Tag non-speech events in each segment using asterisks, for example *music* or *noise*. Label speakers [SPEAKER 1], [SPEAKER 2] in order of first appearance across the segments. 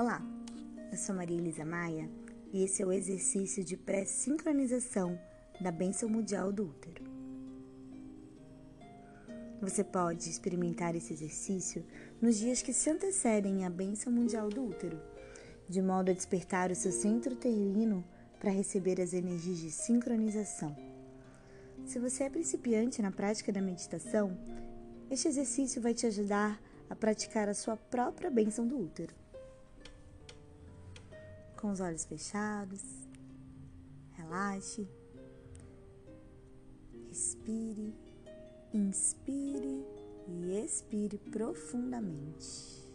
[SPEAKER 1] Olá, eu sou Maria Elisa Maia e esse é o exercício de pré-sincronização da bênção mundial do útero. Você pode experimentar esse exercício nos dias que se antecedem à bênção mundial do útero, de modo a despertar o seu centro uterino para receber as energias de sincronização. Se você é principiante na prática da meditação, este exercício vai te ajudar a praticar a sua própria bênção do útero com os olhos fechados. Relaxe. Respire, inspire e expire profundamente.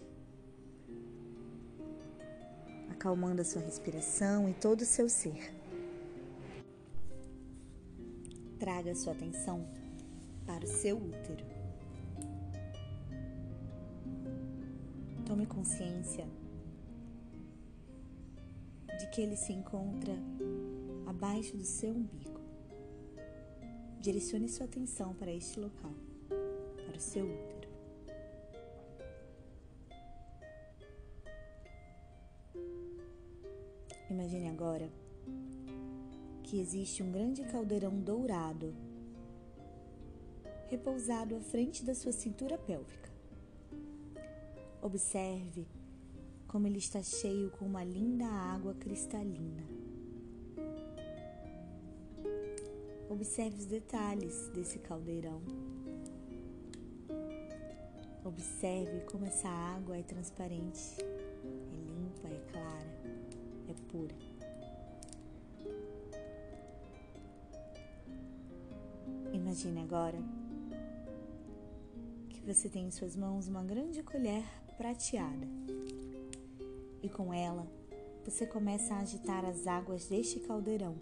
[SPEAKER 1] Acalmando a sua respiração e todo o seu ser. Traga a sua atenção para o seu útero. Tome consciência de que ele se encontra abaixo do seu umbigo. Direcione sua atenção para este local, para o seu útero. Imagine agora que existe um grande caldeirão dourado repousado à frente da sua cintura pélvica. Observe como ele está cheio com uma linda água cristalina. Observe os detalhes desse caldeirão. Observe como essa água é transparente, é limpa, é clara, é pura. Imagine agora que você tem em suas mãos uma grande colher prateada e com ela você começa a agitar as águas deste caldeirão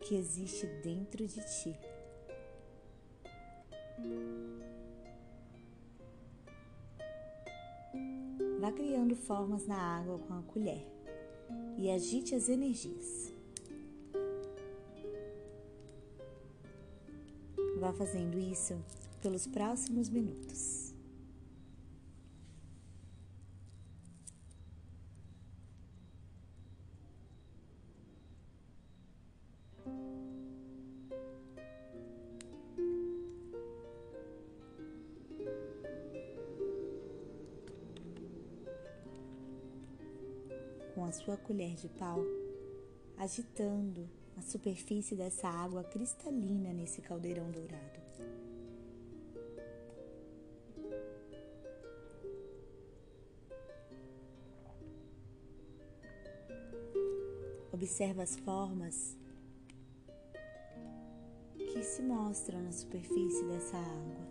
[SPEAKER 1] que existe dentro de ti. Vá criando formas na água com a colher e agite as energias. Vá fazendo isso pelos próximos minutos. Com a sua colher de pau, agitando a superfície dessa água cristalina nesse caldeirão dourado. Observa as formas que se mostram na superfície dessa água.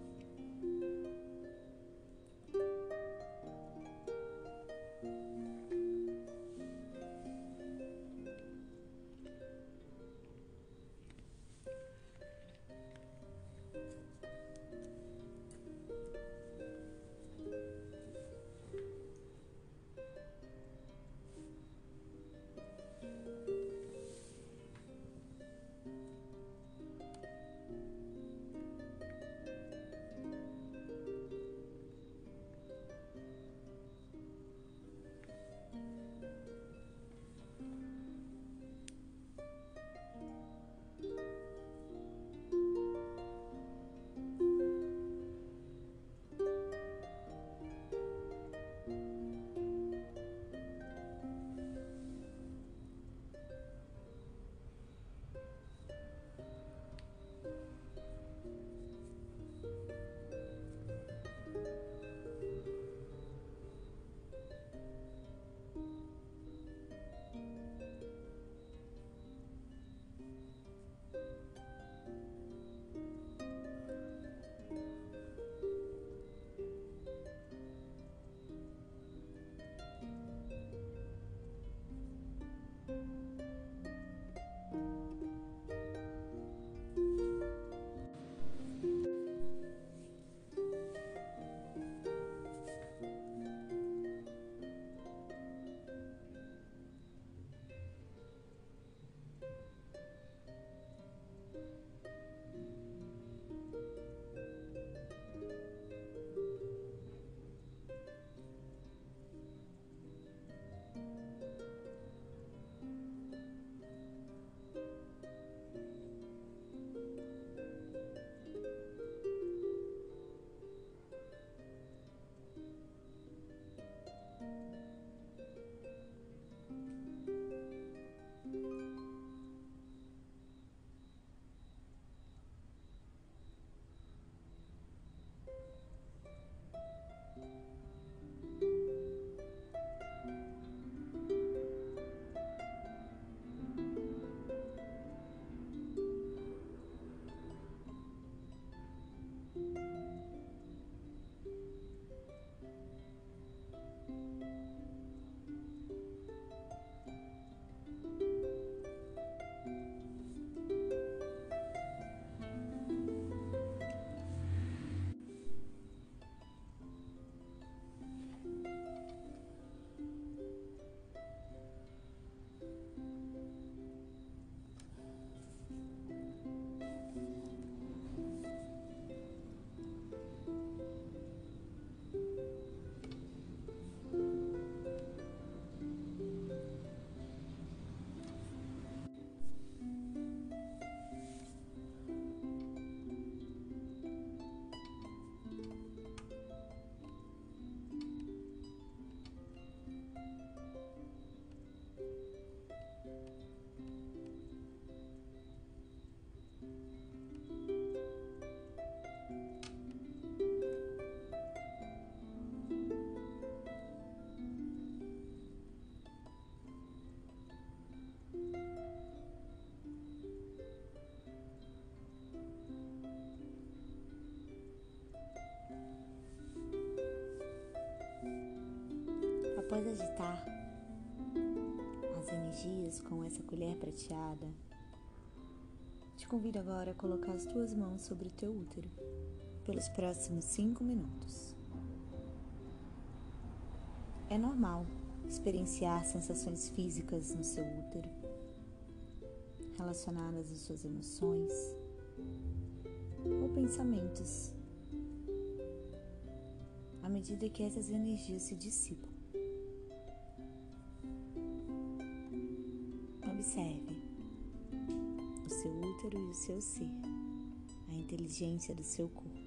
[SPEAKER 1] As energias com essa colher prateada, te convido agora a colocar as tuas mãos sobre o teu útero pelos próximos cinco minutos. É normal experienciar sensações físicas no seu útero relacionadas às suas emoções ou pensamentos à medida que essas energias se dissipam. Observe o seu útero e o seu ser, a inteligência do seu corpo.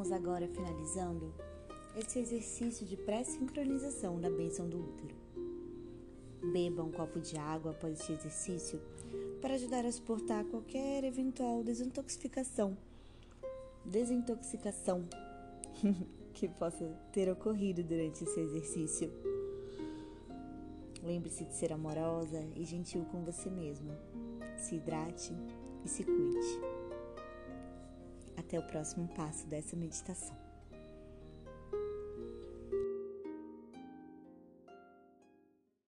[SPEAKER 1] Estamos agora finalizando esse exercício de pré-sincronização da bênção do útero. Beba um copo de água após este exercício para ajudar a suportar qualquer eventual desintoxicação, desintoxicação *laughs* que possa ter ocorrido durante esse exercício. Lembre-se de ser amorosa e gentil com você mesma. Se hidrate e se cuide. Até o próximo passo dessa meditação.